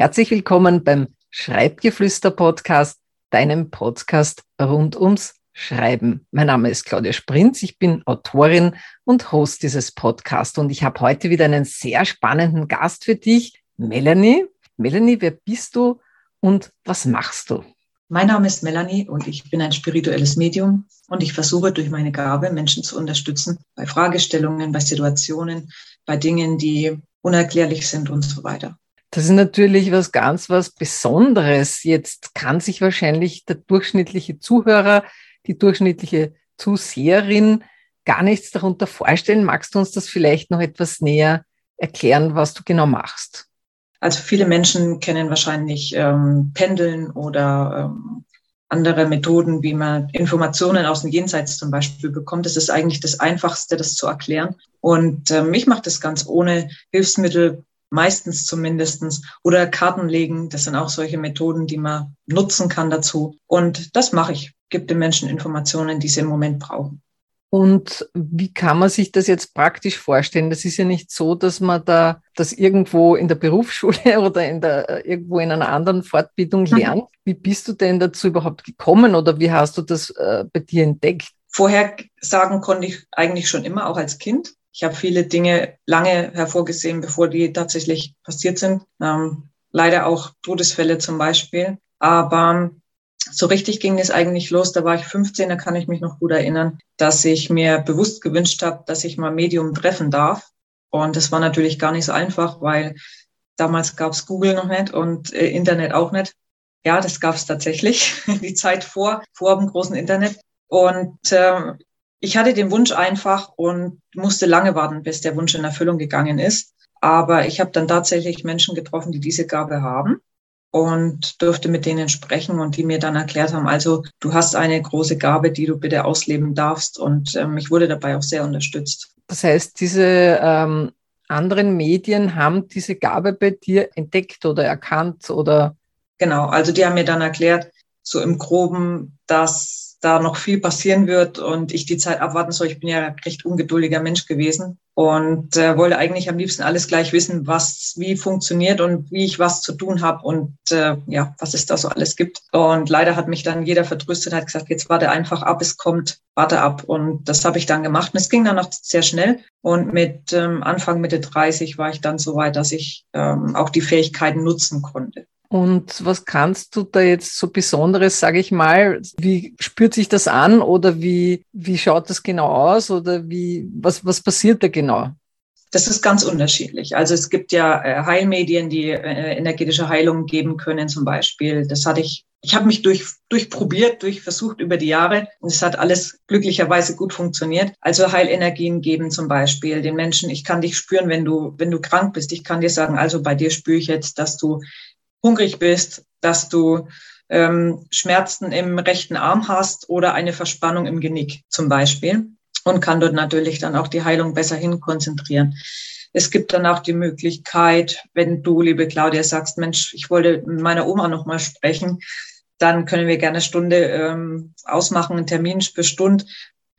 Herzlich willkommen beim Schreibgeflüster-Podcast, deinem Podcast rund ums Schreiben. Mein Name ist Claudia Sprinz, ich bin Autorin und Host dieses Podcasts und ich habe heute wieder einen sehr spannenden Gast für dich, Melanie. Melanie, wer bist du und was machst du? Mein Name ist Melanie und ich bin ein spirituelles Medium und ich versuche durch meine Gabe Menschen zu unterstützen bei Fragestellungen, bei Situationen, bei Dingen, die unerklärlich sind und so weiter. Das ist natürlich was ganz was Besonderes. Jetzt kann sich wahrscheinlich der durchschnittliche Zuhörer, die durchschnittliche Zuseherin gar nichts darunter vorstellen. Magst du uns das vielleicht noch etwas näher erklären, was du genau machst? Also viele Menschen kennen wahrscheinlich ähm, Pendeln oder ähm, andere Methoden, wie man Informationen aus dem Jenseits zum Beispiel bekommt. Das ist eigentlich das Einfachste, das zu erklären. Und ähm, ich mache das ganz ohne Hilfsmittel, meistens zumindestens oder Karten legen. Das sind auch solche Methoden, die man nutzen kann dazu. Und das mache ich, gebe den Menschen Informationen, die sie im Moment brauchen. Und wie kann man sich das jetzt praktisch vorstellen? Das ist ja nicht so, dass man da das irgendwo in der Berufsschule oder in der, irgendwo in einer anderen Fortbildung mhm. lernt. Mhm. Wie bist du denn dazu überhaupt gekommen oder wie hast du das äh, bei dir entdeckt? Vorher sagen konnte ich eigentlich schon immer, auch als Kind. Ich habe viele Dinge lange hervorgesehen, bevor die tatsächlich passiert sind. Ähm, leider auch Todesfälle zum Beispiel. Aber so richtig ging es eigentlich los. Da war ich 15, da kann ich mich noch gut erinnern, dass ich mir bewusst gewünscht habe, dass ich mal Medium treffen darf. Und das war natürlich gar nicht so einfach, weil damals gab es Google noch nicht und äh, Internet auch nicht. Ja, das gab es tatsächlich, die Zeit vor, vor dem großen Internet. Und äh, ich hatte den Wunsch einfach und musste lange warten, bis der Wunsch in Erfüllung gegangen ist. Aber ich habe dann tatsächlich Menschen getroffen, die diese Gabe haben und durfte mit denen sprechen und die mir dann erklärt haben, also du hast eine große Gabe, die du bitte ausleben darfst. Und ähm, ich wurde dabei auch sehr unterstützt. Das heißt, diese ähm, anderen Medien haben diese Gabe bei dir entdeckt oder erkannt oder? Genau, also die haben mir dann erklärt, so im groben, dass da noch viel passieren wird und ich die Zeit abwarten soll. Ich bin ja recht ungeduldiger Mensch gewesen und äh, wollte eigentlich am liebsten alles gleich wissen, was wie funktioniert und wie ich was zu tun habe und äh, ja, was es da so alles gibt. Und leider hat mich dann jeder vertröstet, hat gesagt, jetzt warte einfach ab, es kommt, warte ab. Und das habe ich dann gemacht. Und es ging dann noch sehr schnell. Und mit ähm, Anfang Mitte 30 war ich dann so weit, dass ich ähm, auch die Fähigkeiten nutzen konnte. Und was kannst du da jetzt so Besonderes, sage ich mal? Wie spürt sich das an oder wie, wie schaut das genau aus oder wie, was, was passiert da genau? Das ist ganz unterschiedlich. Also es gibt ja äh, Heilmedien, die äh, energetische Heilung geben können zum Beispiel. Das hatte ich, ich habe mich durch, durchprobiert, durchversucht über die Jahre und es hat alles glücklicherweise gut funktioniert. Also Heilenergien geben zum Beispiel den Menschen, ich kann dich spüren, wenn du, wenn du krank bist. Ich kann dir sagen, also bei dir spüre ich jetzt, dass du hungrig bist, dass du ähm, Schmerzen im rechten Arm hast oder eine Verspannung im Genick zum Beispiel und kann dort natürlich dann auch die Heilung besser hin konzentrieren. Es gibt dann auch die Möglichkeit, wenn du, liebe Claudia, sagst, Mensch, ich wollte mit meiner Oma noch mal sprechen, dann können wir gerne eine Stunde ähm, ausmachen, einen Termin für Stunde,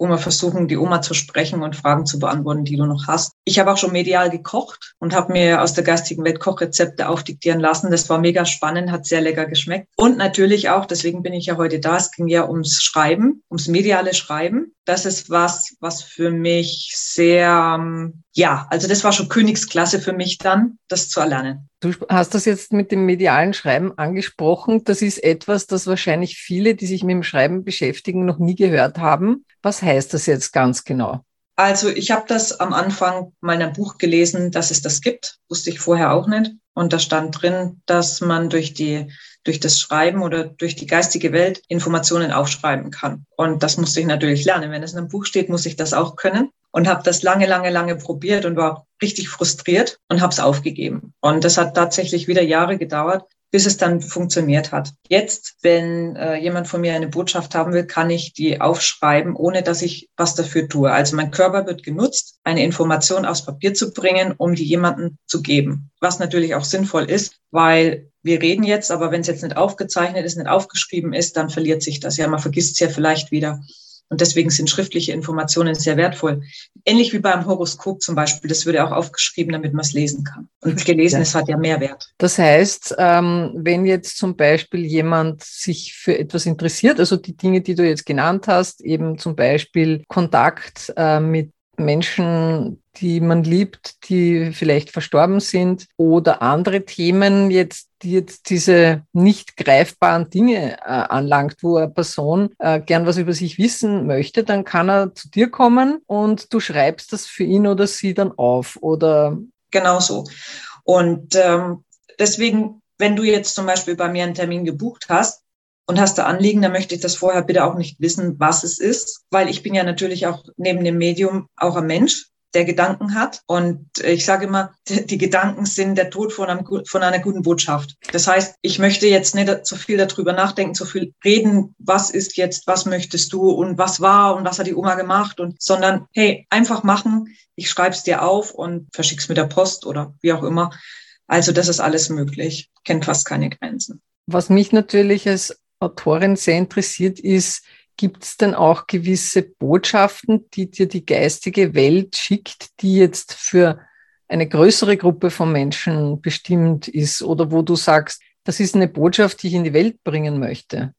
wo wir versuchen, die Oma zu sprechen und Fragen zu beantworten, die du noch hast. Ich habe auch schon medial gekocht und habe mir aus der geistigen Welt Kochrezepte aufdiktieren lassen. Das war mega spannend, hat sehr lecker geschmeckt. Und natürlich auch, deswegen bin ich ja heute da, es ging ja ums Schreiben, ums mediale Schreiben. Das ist was, was für mich sehr, ähm, ja, also das war schon Königsklasse für mich dann, das zu erlernen. Du hast das jetzt mit dem medialen Schreiben angesprochen. Das ist etwas, das wahrscheinlich viele, die sich mit dem Schreiben beschäftigen, noch nie gehört haben. Was heißt das jetzt ganz genau? Also ich habe das am Anfang meiner Buch gelesen, dass es das gibt. Wusste ich vorher auch nicht. Und da stand drin, dass man durch die durch das Schreiben oder durch die geistige Welt Informationen aufschreiben kann. Und das musste ich natürlich lernen. Wenn es in einem Buch steht, muss ich das auch können und habe das lange, lange, lange probiert und war richtig frustriert und habe es aufgegeben. Und das hat tatsächlich wieder Jahre gedauert, bis es dann funktioniert hat. Jetzt, wenn äh, jemand von mir eine Botschaft haben will, kann ich die aufschreiben, ohne dass ich was dafür tue. Also mein Körper wird genutzt, eine Information aufs Papier zu bringen, um die jemanden zu geben. Was natürlich auch sinnvoll ist, weil wir reden jetzt, aber wenn es jetzt nicht aufgezeichnet ist, nicht aufgeschrieben ist, dann verliert sich das ja. Man vergisst es ja vielleicht wieder. Und deswegen sind schriftliche Informationen sehr wertvoll. Ähnlich wie beim Horoskop zum Beispiel. Das würde auch aufgeschrieben, damit man es lesen kann. Und gelesenes ja. hat ja mehr Wert. Das heißt, ähm, wenn jetzt zum Beispiel jemand sich für etwas interessiert, also die Dinge, die du jetzt genannt hast, eben zum Beispiel Kontakt äh, mit Menschen, die man liebt, die vielleicht verstorben sind oder andere Themen jetzt, die jetzt diese nicht greifbaren Dinge äh, anlangt, wo eine Person äh, gern was über sich wissen möchte, dann kann er zu dir kommen und du schreibst das für ihn oder sie dann auf oder genau so. Und ähm, deswegen, wenn du jetzt zum Beispiel bei mir einen Termin gebucht hast, und hast du Anliegen, dann möchte ich das vorher bitte auch nicht wissen, was es ist, weil ich bin ja natürlich auch neben dem Medium auch ein Mensch der Gedanken hat. Und ich sage immer, die Gedanken sind der Tod von, einem, von einer guten Botschaft. Das heißt, ich möchte jetzt nicht so viel darüber nachdenken, so viel reden, was ist jetzt, was möchtest du und was war und was hat die Oma gemacht und, sondern hey, einfach machen. Ich schreibe es dir auf und verschick's mit der Post oder wie auch immer. Also das ist alles möglich. Kennt fast keine Grenzen. Was mich natürlich als Autorin sehr interessiert ist, Gibt es denn auch gewisse Botschaften, die dir die geistige Welt schickt, die jetzt für eine größere Gruppe von Menschen bestimmt ist oder wo du sagst, das ist eine Botschaft, die ich in die Welt bringen möchte?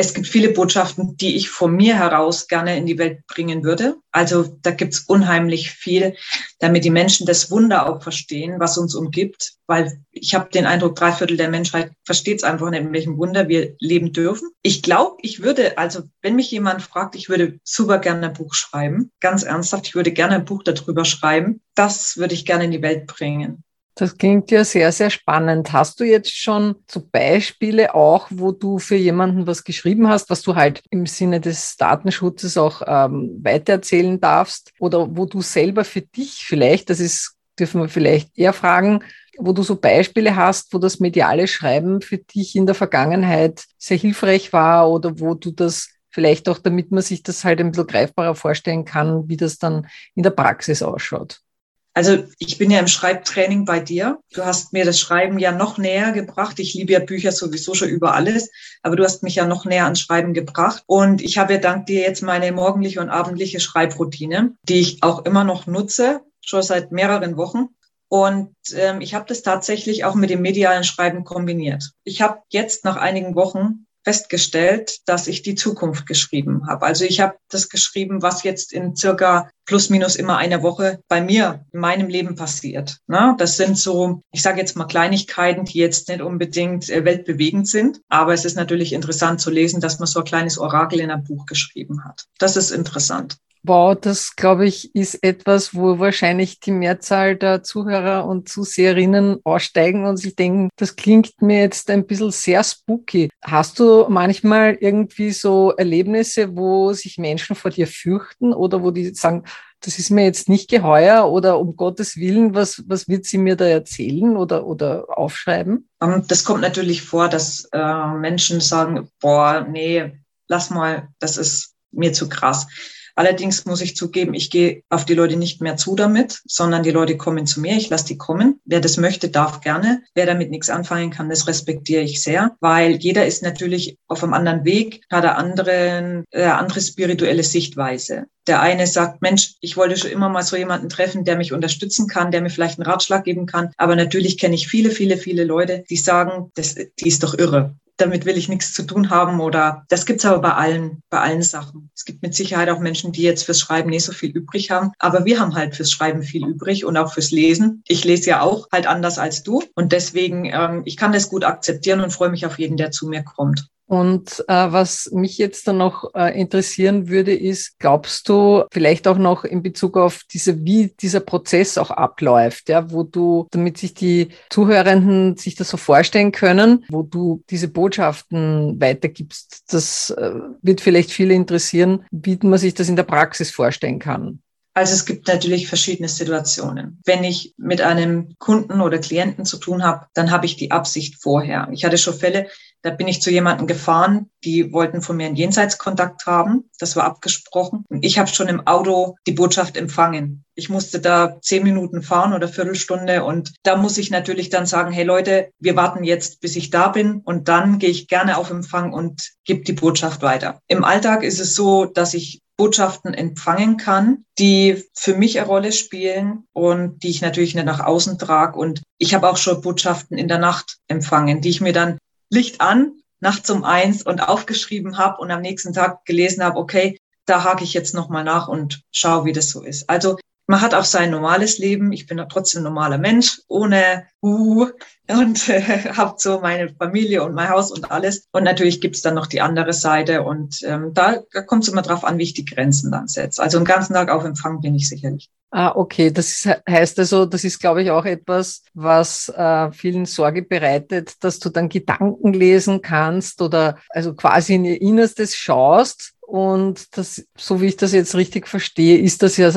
Es gibt viele Botschaften, die ich von mir heraus gerne in die Welt bringen würde. Also da gibt's unheimlich viel, damit die Menschen das Wunder auch verstehen, was uns umgibt. Weil ich habe den Eindruck, drei Viertel der Menschheit versteht es einfach nicht, in welchem Wunder wir leben dürfen. Ich glaube, ich würde, also wenn mich jemand fragt, ich würde super gerne ein Buch schreiben. Ganz ernsthaft, ich würde gerne ein Buch darüber schreiben. Das würde ich gerne in die Welt bringen. Das klingt ja sehr, sehr spannend. Hast du jetzt schon so Beispiele auch, wo du für jemanden was geschrieben hast, was du halt im Sinne des Datenschutzes auch ähm, weitererzählen darfst oder wo du selber für dich vielleicht, das ist, dürfen wir vielleicht eher fragen, wo du so Beispiele hast, wo das mediale Schreiben für dich in der Vergangenheit sehr hilfreich war oder wo du das vielleicht auch, damit man sich das halt ein bisschen greifbarer vorstellen kann, wie das dann in der Praxis ausschaut. Also ich bin ja im Schreibtraining bei dir. Du hast mir das Schreiben ja noch näher gebracht. Ich liebe ja Bücher sowieso schon über alles, aber du hast mich ja noch näher ans Schreiben gebracht. Und ich habe ja dank dir jetzt meine morgendliche und abendliche Schreibroutine, die ich auch immer noch nutze, schon seit mehreren Wochen. Und ähm, ich habe das tatsächlich auch mit dem medialen Schreiben kombiniert. Ich habe jetzt nach einigen Wochen festgestellt, dass ich die Zukunft geschrieben habe. Also ich habe das geschrieben, was jetzt in circa plus minus immer einer Woche bei mir in meinem Leben passiert. Na, das sind so, ich sage jetzt mal Kleinigkeiten, die jetzt nicht unbedingt äh, weltbewegend sind, aber es ist natürlich interessant zu lesen, dass man so ein kleines Orakel in einem Buch geschrieben hat. Das ist interessant. Wow, das glaube ich ist etwas, wo wahrscheinlich die Mehrzahl der Zuhörer und Zuseherinnen aussteigen und sich denken, das klingt mir jetzt ein bisschen sehr spooky. Hast du manchmal irgendwie so Erlebnisse, wo sich Menschen vor dir fürchten oder wo die sagen, das ist mir jetzt nicht geheuer oder um Gottes Willen, was, was wird sie mir da erzählen oder, oder aufschreiben? Ähm, das kommt natürlich vor, dass äh, Menschen sagen, boah, nee, lass mal, das ist mir zu krass. Allerdings muss ich zugeben, ich gehe auf die Leute nicht mehr zu damit, sondern die Leute kommen zu mir. Ich lasse die kommen. Wer das möchte, darf gerne. Wer damit nichts anfangen kann, das respektiere ich sehr, weil jeder ist natürlich auf einem anderen Weg, hat eine andere, äh, andere spirituelle Sichtweise. Der eine sagt, Mensch, ich wollte schon immer mal so jemanden treffen, der mich unterstützen kann, der mir vielleicht einen Ratschlag geben kann. Aber natürlich kenne ich viele, viele, viele Leute, die sagen, das, die ist doch irre damit will ich nichts zu tun haben oder das gibt's aber bei allen, bei allen Sachen. Es gibt mit Sicherheit auch Menschen, die jetzt fürs Schreiben nicht so viel übrig haben, aber wir haben halt fürs Schreiben viel übrig und auch fürs Lesen. Ich lese ja auch halt anders als du und deswegen, ähm, ich kann das gut akzeptieren und freue mich auf jeden, der zu mir kommt. Und äh, was mich jetzt dann noch äh, interessieren würde, ist, glaubst du vielleicht auch noch in Bezug auf diese, wie dieser Prozess auch abläuft, ja, wo du, damit sich die Zuhörenden sich das so vorstellen können, wo du diese Botschaften weitergibst, das äh, wird vielleicht viele interessieren, wie man sich das in der Praxis vorstellen kann. Also es gibt natürlich verschiedene Situationen. Wenn ich mit einem Kunden oder Klienten zu tun habe, dann habe ich die Absicht vorher. Ich hatte schon Fälle, Da bin ich zu jemandem gefahren, die wollten von mir einen Jenseitskontakt haben. Das war abgesprochen. Und ich habe schon im Auto die Botschaft empfangen. Ich musste da zehn Minuten fahren oder Viertelstunde und da muss ich natürlich dann sagen, hey Leute, wir warten jetzt, bis ich da bin und dann gehe ich gerne auf Empfang und gebe die Botschaft weiter. Im Alltag ist es so, dass ich Botschaften empfangen kann, die für mich eine Rolle spielen und die ich natürlich nicht nach außen trage. Und ich habe auch schon Botschaften in der Nacht empfangen, die ich mir dann Licht an, nachts um eins und aufgeschrieben habe und am nächsten Tag gelesen habe, okay, da hake ich jetzt nochmal nach und schaue, wie das so ist. Also man hat auch sein normales Leben. Ich bin trotzdem normaler Mensch, ohne Uh und äh, habe so meine Familie und mein Haus und alles. Und natürlich gibt's dann noch die andere Seite. Und ähm, da, kommt es immer drauf an, wie ich die Grenzen dann setze. Also den ganzen Tag auf Empfang bin ich sicherlich. Ah, okay. Das heißt also, das ist, glaube ich, auch etwas, was äh, vielen Sorge bereitet, dass du dann Gedanken lesen kannst oder also quasi in ihr Innerstes schaust und das, so wie ich das jetzt richtig verstehe, ist das ja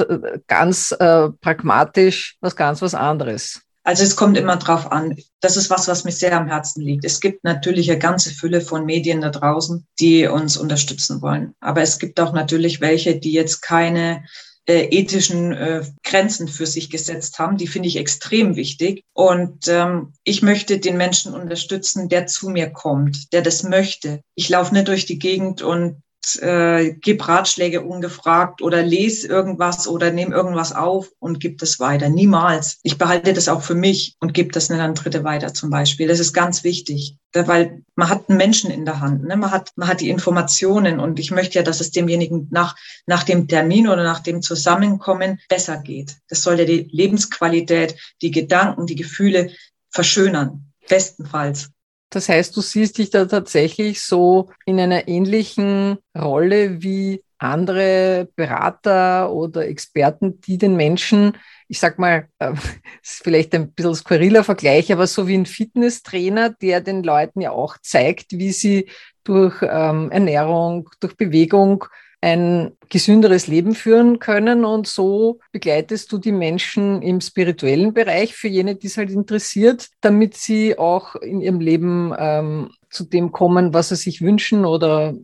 ganz äh, pragmatisch was ganz was anderes. Also es kommt immer drauf an. Das ist was, was mir sehr am Herzen liegt. Es gibt natürlich eine ganze Fülle von Medien da draußen, die uns unterstützen wollen. Aber es gibt auch natürlich welche, die jetzt keine äh, ethischen äh, Grenzen für sich gesetzt haben. Die finde ich extrem wichtig. Und ähm, ich möchte den Menschen unterstützen, der zu mir kommt, der das möchte. Ich laufe nicht durch die Gegend und äh, gib Ratschläge ungefragt oder lese irgendwas oder nehme irgendwas auf und gib das weiter. Niemals. Ich behalte das auch für mich und gebe das nicht an Dritte weiter zum Beispiel. Das ist ganz wichtig, weil man hat einen Menschen in der Hand. Ne? Man, hat, man hat die Informationen und ich möchte ja, dass es demjenigen nach, nach dem Termin oder nach dem Zusammenkommen besser geht. Das soll ja die Lebensqualität, die Gedanken, die Gefühle verschönern. Bestenfalls. Das heißt, du siehst dich da tatsächlich so in einer ähnlichen Rolle wie andere Berater oder Experten, die den Menschen, ich sag mal, äh, ist vielleicht ein bisschen skurriler Vergleich, aber so wie ein Fitnesstrainer, der den Leuten ja auch zeigt, wie sie durch ähm, Ernährung, durch Bewegung ein gesünderes Leben führen können. Und so begleitest du die Menschen im spirituellen Bereich für jene, die es halt interessiert, damit sie auch in ihrem Leben ähm, zu dem kommen, was sie sich wünschen oder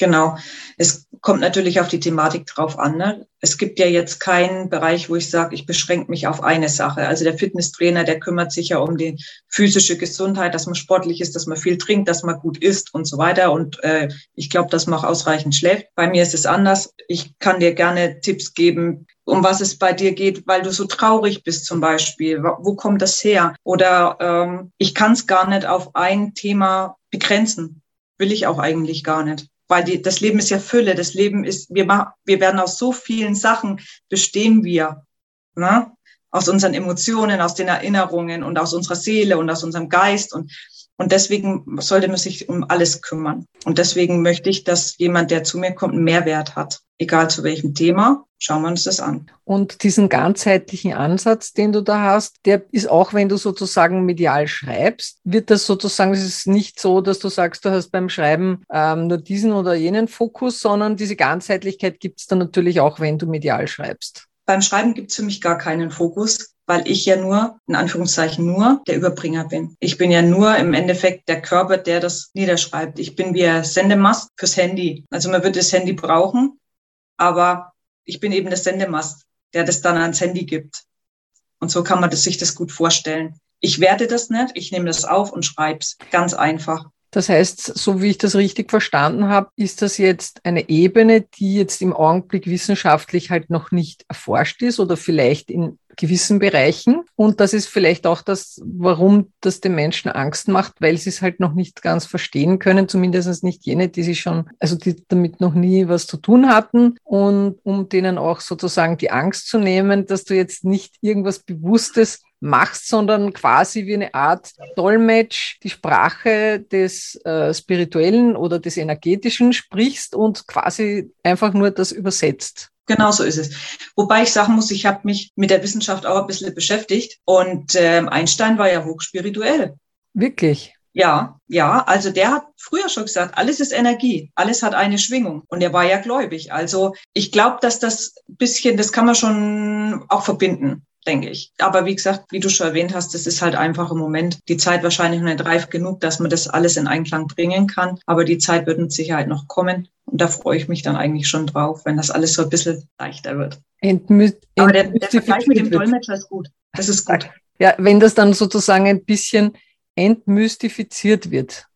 Genau. Es kommt natürlich auf die Thematik drauf an. Ne? Es gibt ja jetzt keinen Bereich, wo ich sage, ich beschränke mich auf eine Sache. Also der Fitnesstrainer, der kümmert sich ja um die physische Gesundheit, dass man sportlich ist, dass man viel trinkt, dass man gut isst und so weiter. Und äh, ich glaube, dass man auch ausreichend schläft. Bei mir ist es anders. Ich kann dir gerne Tipps geben, um was es bei dir geht, weil du so traurig bist zum Beispiel. Wo kommt das her? Oder ähm, ich kann es gar nicht auf ein Thema begrenzen. Will ich auch eigentlich gar nicht weil die, das Leben ist ja Fülle. Das Leben ist, wir, machen, wir werden aus so vielen Sachen bestehen wir. Ne? Aus unseren Emotionen, aus den Erinnerungen und aus unserer Seele und aus unserem Geist. Und, und deswegen sollte man sich um alles kümmern. Und deswegen möchte ich, dass jemand, der zu mir kommt, einen Mehrwert hat. Egal zu welchem Thema, schauen wir uns das an. Und diesen ganzheitlichen Ansatz, den du da hast, der ist auch, wenn du sozusagen medial schreibst, wird das sozusagen, es ist nicht so, dass du sagst, du hast beim Schreiben ähm, nur diesen oder jenen Fokus, sondern diese Ganzheitlichkeit gibt es dann natürlich auch, wenn du medial schreibst. Beim Schreiben gibt es für mich gar keinen Fokus, weil ich ja nur, in Anführungszeichen nur, der Überbringer bin. Ich bin ja nur im Endeffekt der Körper, der das niederschreibt. Ich bin wie ein Sendemast fürs Handy. Also man wird das Handy brauchen, aber ich bin eben der Sendemast, der das dann ans Handy gibt. Und so kann man das, sich das gut vorstellen. Ich werte das nicht, ich nehme das auf und schreibe es. Ganz einfach. Das heißt, so wie ich das richtig verstanden habe, ist das jetzt eine Ebene, die jetzt im Augenblick wissenschaftlich halt noch nicht erforscht ist oder vielleicht in gewissen Bereichen. Und das ist vielleicht auch das, warum das den Menschen Angst macht, weil sie es halt noch nicht ganz verstehen können, zumindest nicht jene, die sich schon, also die damit noch nie was zu tun hatten. Und um denen auch sozusagen die Angst zu nehmen, dass du jetzt nicht irgendwas Bewusstes machst, sondern quasi wie eine Art Dolmetsch die Sprache des äh, Spirituellen oder des Energetischen sprichst und quasi einfach nur das übersetzt. Genau so ist es. Wobei ich sagen muss, ich habe mich mit der Wissenschaft auch ein bisschen beschäftigt und ähm, Einstein war ja hochspirituell. Wirklich? Ja, ja, also der hat früher schon gesagt, alles ist Energie, alles hat eine Schwingung und er war ja gläubig. Also ich glaube, dass das bisschen, das kann man schon auch verbinden. Denke ich. Aber wie gesagt, wie du schon erwähnt hast, das ist halt einfach im Moment die Zeit wahrscheinlich noch nicht reif genug, dass man das alles in Einklang bringen kann. Aber die Zeit wird mit Sicherheit noch kommen. Und da freue ich mich dann eigentlich schon drauf, wenn das alles so ein bisschen leichter wird. Entmü Aber der, der Vergleich mit dem Dolmetscher ist gut. Das ist gut. Ja, wenn das dann sozusagen ein bisschen entmystifiziert wird.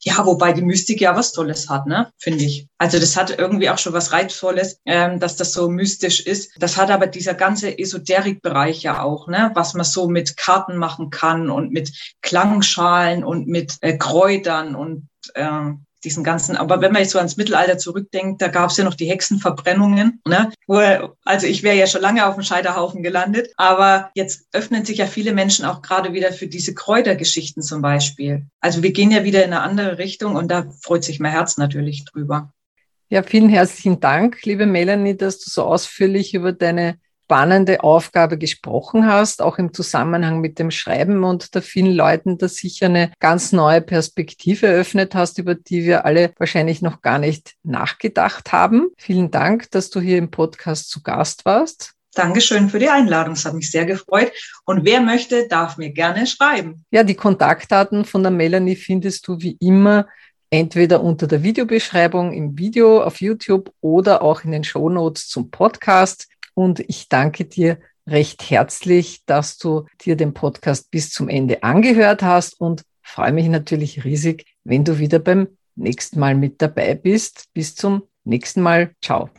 Ja, wobei die Mystik ja was Tolles hat, ne? Finde ich. Also das hat irgendwie auch schon was Reizvolles, ähm, dass das so mystisch ist. Das hat aber dieser ganze Esoterikbereich ja auch, ne? Was man so mit Karten machen kann und mit Klangschalen und mit äh, Kräutern und ähm, diesen ganzen, aber wenn man jetzt so ans Mittelalter zurückdenkt, da gab es ja noch die Hexenverbrennungen. Ne? Wo, also ich wäre ja schon lange auf dem Scheiterhaufen gelandet, aber jetzt öffnen sich ja viele Menschen auch gerade wieder für diese Kräutergeschichten zum Beispiel. Also wir gehen ja wieder in eine andere Richtung und da freut sich mein Herz natürlich drüber. Ja, vielen herzlichen Dank, liebe Melanie, dass du so ausführlich über deine spannende Aufgabe gesprochen hast, auch im Zusammenhang mit dem Schreiben und der vielen Leuten, dass sicher eine ganz neue Perspektive eröffnet hast, über die wir alle wahrscheinlich noch gar nicht nachgedacht haben. Vielen Dank, dass du hier im Podcast zu Gast warst. Dankeschön für die Einladung. Es hat mich sehr gefreut. Und wer möchte, darf mir gerne schreiben. Ja, die Kontaktdaten von der Melanie findest du wie immer entweder unter der Videobeschreibung im Video auf YouTube oder auch in den Shownotes zum Podcast. Und ich danke dir recht herzlich, dass du dir den Podcast bis zum Ende angehört hast und freue mich natürlich riesig, wenn du wieder beim nächsten Mal mit dabei bist. Bis zum nächsten Mal. Ciao.